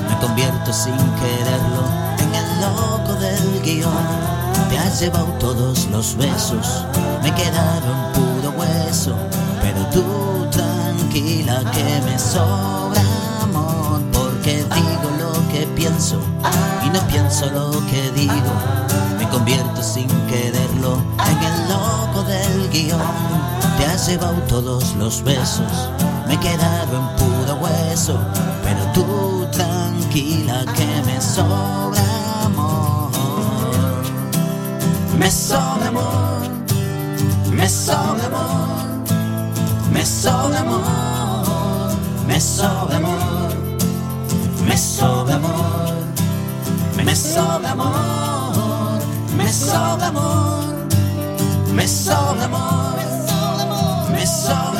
Me convierto sin quererlo en el loco del guion. Te has llevado todos los besos, me quedaron puro hueso, pero tú tranquila que me sobra amor, porque digo lo pienso y no pienso lo que digo. Me convierto sin quererlo en el loco del guion. Te has llevado todos los besos, me he quedado en puro hueso, pero tú tranquila que me sobra amor. Me sobra amor, me sobra amor, me sobra amor, me sobra amor, messo d'amor, messo d'amor, messo d'amor, messo d'amor, messo d'amor.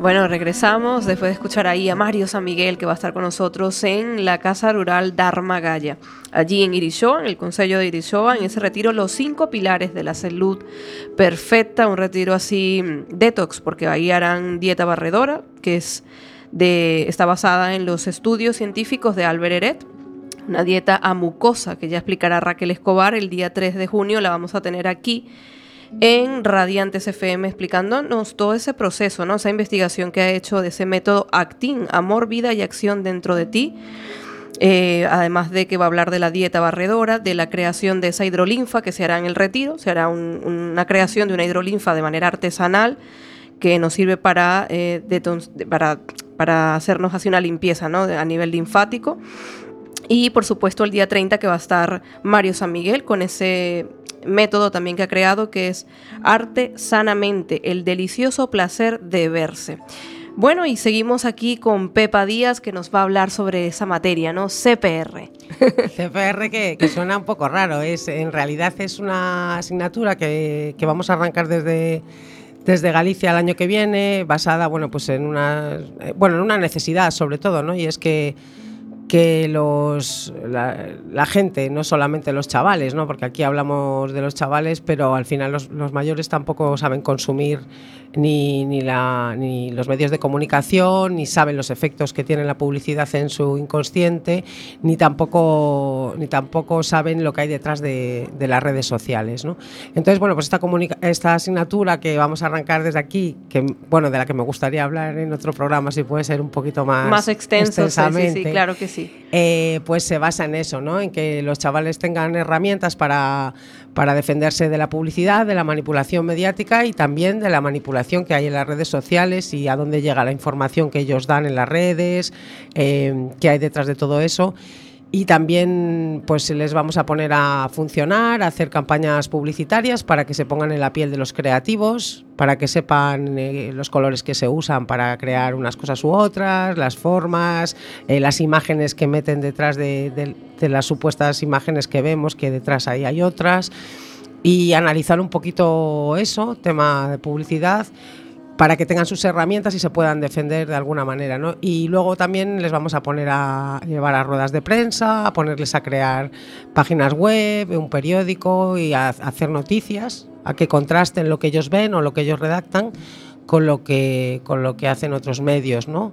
Bueno, regresamos después de escuchar ahí a Mario San Miguel que va a estar con nosotros en la Casa Rural Dharma Gaya. Allí en Irishoa, en el Consejo de Irishoa, en ese retiro los cinco pilares de la salud perfecta, un retiro así mm, detox, porque ahí harán dieta barredora, que es de, está basada en los estudios científicos de Albert Eret, una dieta a mucosa que ya explicará Raquel Escobar el día 3 de junio, la vamos a tener aquí en Radiantes FM explicándonos todo ese proceso, ¿no? esa investigación que ha hecho de ese método Actin, amor, vida y acción dentro de ti. Eh, además de que va a hablar de la dieta barredora, de la creación de esa hidrolinfa que se hará en el retiro, se hará un- una creación de una hidrolinfa de manera artesanal que nos sirve para, eh, para, para hacernos así una limpieza ¿no? a nivel linfático. Y por supuesto el día 30 que va a estar Mario San Miguel con ese método también que ha creado que es Arte Sanamente, el delicioso placer de verse. Bueno, y seguimos aquí con Pepa Díaz que nos va a hablar sobre esa materia, ¿no? CPR. CPR que, que suena un poco raro, es, en realidad es una asignatura que, que vamos a arrancar desde, desde Galicia el año que viene, basada bueno, pues en, una, eh, bueno, en una necesidad sobre todo, ¿no? y es que que los, la, gente, no solamente los chavales, ¿no? porque aquí hablamos de los chavales, pero al final los, mayores tampoco saben consumir ni, ni, la, ni, los medios de comunicación, ni saben los efectos que tiene la publicidad en su inconsciente, ni tampoco, ni tampoco saben lo que hay detrás de, de las redes sociales. ¿no? Entonces, bueno, pues esta, esta asignatura que vamos a arrancar desde aquí, que, bueno, de la que me gustaría hablar en otro programa, si puede ser un poquito más, más extenso, sí, sí, claro que sí. Eh, pues se basa en eso, ¿no? en que los chavales tengan herramientas para, para defenderse de la publicidad, de la manipulación mediática y también de la manipulación que hay en las redes sociales y a dónde llega la información que ellos dan en las redes, eh, qué hay detrás de todo eso y también pues les vamos a poner a funcionar, a hacer campañas publicitarias para que se pongan en la piel de los creativos, para que sepan eh, los colores que se usan para crear unas cosas u otras, las formas, eh, las imágenes que meten detrás de, de, las supuestas imágenes que vemos, que detrás ahí hay otras, y analizar un poquito eso, tema de publicidad para que tengan sus herramientas y se puedan defender de alguna manera. ¿no? Y luego también les vamos a poner a llevar a ruedas de prensa, a ponerles a crear páginas web, un periódico y a, hacer noticias, a que contrasten lo que ellos ven o lo que ellos redactan con lo que, con lo que hacen otros medios. ¿no?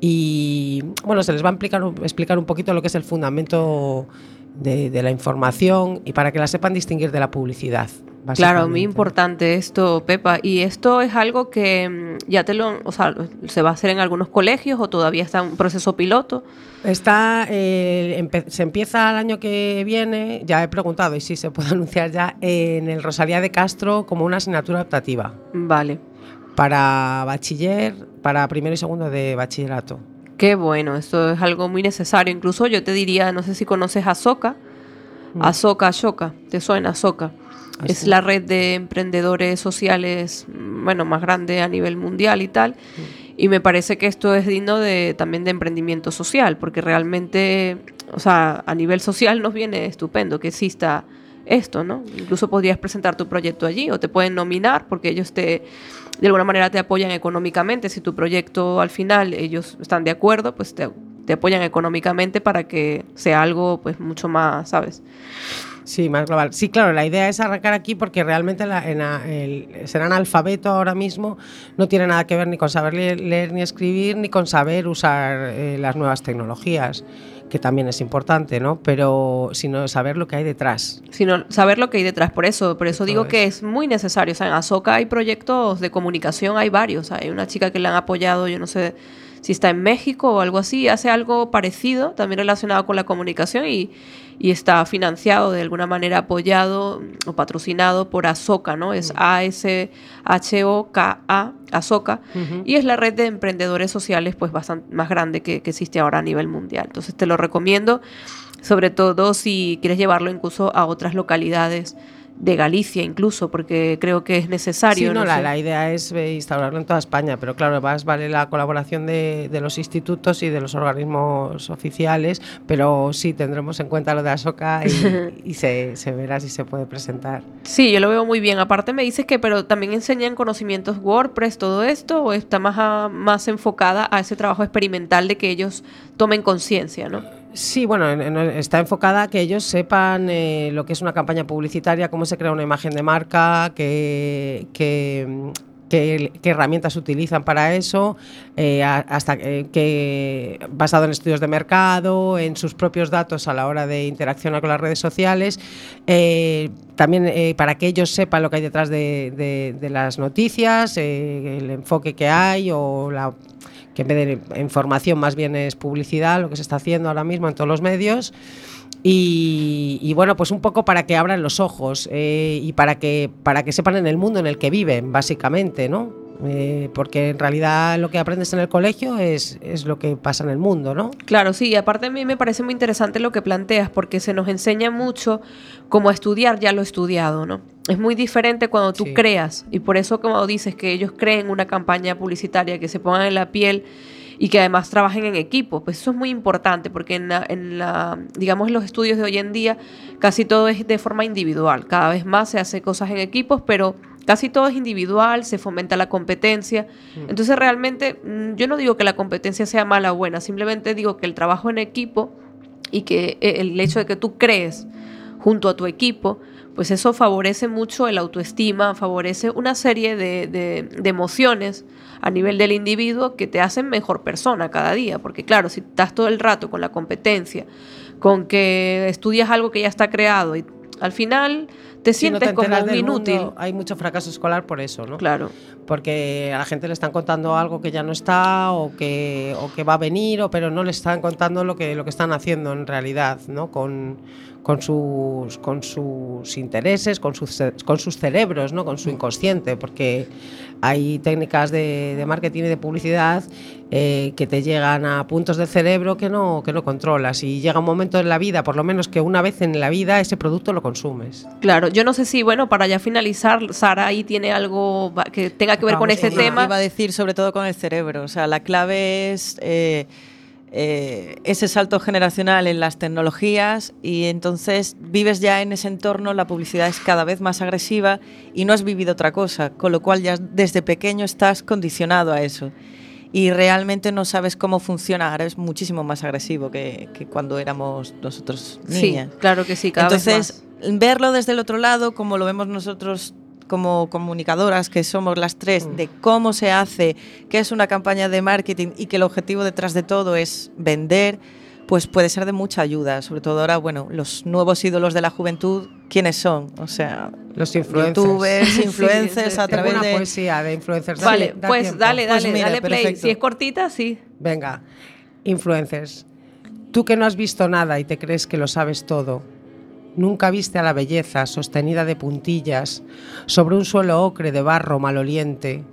Y bueno, se les va a explicar, explicar un poquito lo que es el fundamento de, de la información y para que la sepan distinguir de la publicidad. Claro, muy importante esto, Pepa. ¿Y esto es algo que mm, ya te lo, o sea, se va a hacer en algunos colegios o todavía está en proceso piloto? Está, eh, se empieza el año que viene, ya he preguntado y sí se puede anunciar ya, en el Rosalía de Castro como una asignatura adaptativa. Vale. Para bachiller, para primero y segundo de bachillerato. Qué bueno, esto es algo muy necesario. Incluso yo te diría, no sé si conoces a Soca, mm. Azoka, Ashoka, ¿te suena Azoka? Es la red de emprendedores sociales, bueno, más grande a nivel mundial y tal. Y me parece que esto es digno de, también de emprendimiento social, porque realmente, o sea, a nivel social nos viene estupendo que exista esto, ¿no? Incluso podrías presentar tu proyecto allí o te pueden nominar porque ellos te, de alguna manera te apoyan económicamente. Si tu proyecto al final ellos están de acuerdo, pues te, te apoyan económicamente para que sea algo pues mucho más, ¿sabes? Sí, más global. Sí, claro, la idea es arrancar aquí porque realmente la, en el, ser analfabeto ahora mismo no tiene nada que ver ni con saber leer, ni escribir, ni con saber usar eh, las nuevas tecnologías que también es importante, ¿no? Pero sino saber lo que hay detrás. Sino saber lo que hay detrás, por eso, por eso digo que es muy necesario. O sea, en Azoka hay proyectos de comunicación, hay varios. Hay una chica que le han apoyado, yo no sé si está en México o algo así, hace algo parecido, también relacionado con la comunicación y, y está financiado de alguna manera apoyado o patrocinado por Azoka, ¿no? Es A-S-H-O-K-A, Azoka, y es la red de emprendedores sociales pues bastante más grande que, que existe ahora a nivel mundial. Entonces te lo recomiendo, sobre todo si quieres llevarlo incluso a otras localidades de Galicia incluso, porque creo que es necesario. Sí, no, la, idea es eh, instaurarlo en toda España, pero claro, más vale la colaboración de, los institutos y de los organismos oficiales, pero sí tendremos en cuenta lo de Asoka y, se, verá si se puede presentar. Sí, yo lo veo muy bien. Aparte me dices que, pero también enseñan conocimientos WordPress, todo esto, o está más, más enfocada a ese trabajo experimental de que ellos tomen conciencia, ¿no? Sí, bueno, está enfocada a que ellos sepan eh, lo que es una campaña publicitaria, cómo se crea una imagen de marca, qué, herramientas utilizan para eso, eh, hasta que basado en estudios de mercado, en sus propios datos a la hora de interaccionar con las redes sociales, eh, también para que ellos sepan lo que hay detrás de, de las noticias, el enfoque que hay o la que en vez de información más bien es publicidad, lo que se está haciendo ahora mismo en todos los medios. Y, bueno, pues un poco para que abran los ojos eh, y para que, para que sepan en el mundo en el que viven, básicamente, ¿no? Eh, porque en realidad lo que aprendes en el colegio es, es, lo que pasa en el mundo, ¿no? Claro, sí, aparte a mí me parece muy interesante lo que planteas, porque se nos enseña mucho cómo estudiar ya lo estudiado, ¿no? Es muy diferente cuando tú creas, y por eso como dices que ellos creen una campaña publicitaria, que se pongan en la piel y que además trabajen en equipo. Pues eso es muy importante porque en la, en la, digamos, los estudios de hoy en día casi todo es de forma individual. Cada vez más se hace cosas en equipos, pero casi todo es individual, se fomenta la competencia. Entonces realmente mm, yo no digo que la competencia sea mala o buena, simplemente digo que el trabajo en equipo y que eh, el hecho de que tú crees junto a tu equipo, pues eso favorece mucho el autoestima, favorece una serie de, de, emociones a nivel del individuo que te hacen mejor persona cada día, porque claro, si estás todo el rato con la competencia, con que estudias algo que ya está creado y al final te sientes como un inútil. hay mucho fracaso escolar por eso, ¿no? Claro. Porque a la gente le están contando algo que ya no está o que, o que va a venir, o, pero no le están contando lo que, lo que están haciendo en realidad, ¿no? Con, con sus, con sus intereses, con sus, con sus cerebros, ¿no? con su inconsciente, porque hay técnicas de, marketing y de publicidad eh, que te llegan a puntos del cerebro que no, que no controlas y llega un momento en la vida, por lo menos que una vez en la vida ese producto lo consumes. Claro, yo no sé si, bueno, para ya finalizar, Sara ahí tiene algo que tenga que ver con ese tema. Iba a decir sobre todo con el cerebro, o sea, la clave es... Eh, eh, ese salto generacional en las tecnologías y entonces vives ya en ese entorno, la publicidad es cada vez más agresiva y no has vivido otra cosa, con lo cual ya desde pequeño estás condicionado a eso y realmente no sabes cómo funciona, ahora es muchísimo más agresivo que, cuando éramos nosotros niñas. Sí, claro que sí, cada entonces, verlo desde el otro lado, como lo vemos nosotros como comunicadoras, que somos las tres, de cómo se hace, qué es una campaña de marketing y que el objetivo detrás de todo es vender, pues puede ser de mucha ayuda. Sobre todo ahora, bueno, los nuevos ídolos de la juventud, ¿quiénes son? O sea, los influencers. youtubers, influencers a través una de... poesía de influencers. Vale, pues dale, dale, pues dale play. Si es cortita, sí. Venga, influencers. Tú que no has visto nada y te crees que lo sabes todo, Nunca viste a la belleza sostenida de puntillas sobre un suelo ocre de barro maloliente,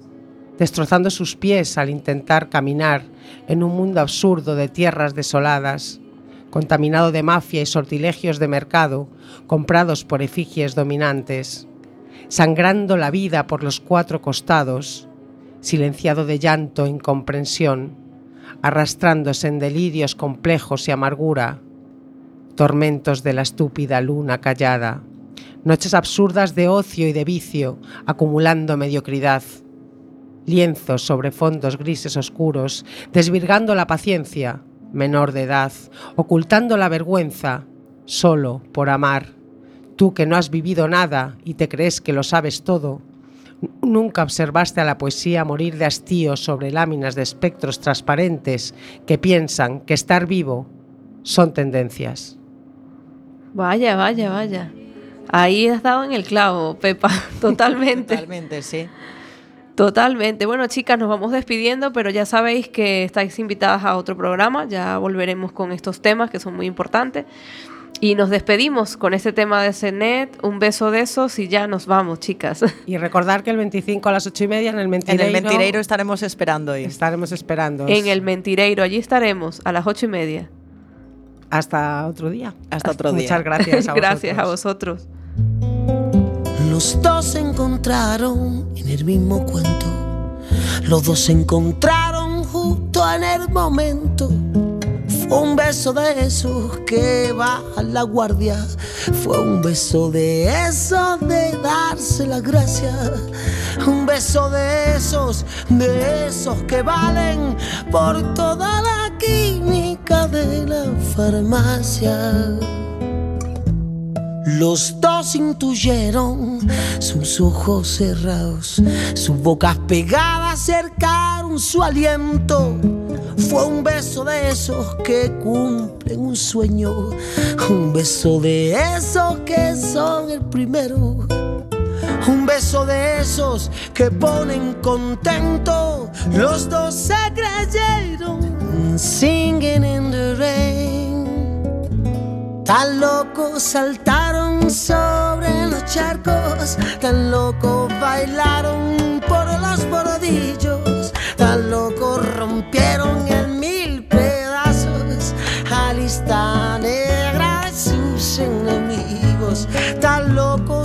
destrozando sus pies al intentar caminar en un mundo absurdo de tierras desoladas, contaminado de mafia y sortilegios de mercado comprados por efigies dominantes, sangrando la vida por los cuatro costados, silenciado de llanto e incomprensión, arrastrándose en delirios complejos y amargura, tormentos de la estúpida luna callada, noches absurdas de ocio y de vicio, acumulando mediocridad, lienzos sobre fondos grises oscuros, desvirgando la paciencia, menor de edad, ocultando la vergüenza, solo por amar. Tú que no has vivido nada y te crees que lo sabes todo, nunca observaste a la poesía morir de hastío sobre láminas de espectros transparentes que piensan que estar vivo son tendencias. Vaya, vaya, vaya. Ahí has dado en el clavo, Pepa, totalmente. totalmente, sí. Totalmente. Bueno, chicas, nos vamos despidiendo, pero ya sabéis que estáis invitadas a otro programa. Ya volveremos con estos temas que son muy importantes. Y nos despedimos con este tema de CENET. Un beso de esos y ya nos vamos, chicas. Y recordar que el 25 a las 8 y media en el Mentireiro. En el Mentireiro estaremos esperando hoy. Estaremos esperando. En el Mentireiro, allí estaremos a las 8 y media. Hasta otro día. Hasta otro día. Muchas gracias a Gracias a vosotros. Los dos se encontraron en el mismo cuento. Los dos se encontraron justo en el momento. Un beso de esos que baja la guardia. Fue un beso de esos de darse las gracias. Un beso de esos, de esos que valen por toda la química de la farmacia. Los dos intuyeron sus ojos cerrados, sus bocas pegadas cercaron su aliento. Fue un beso de esos que cumplen un sueño, un beso de esos que son el primero. Un beso de esos que ponen contento. Los dos se creyeron singing in the rain. Tan locos saltaron sobre los charcos, tan locos bailaron por los bordillos, tan locos rompieron en mil pedazos a lista negra sus enemigos, tan locos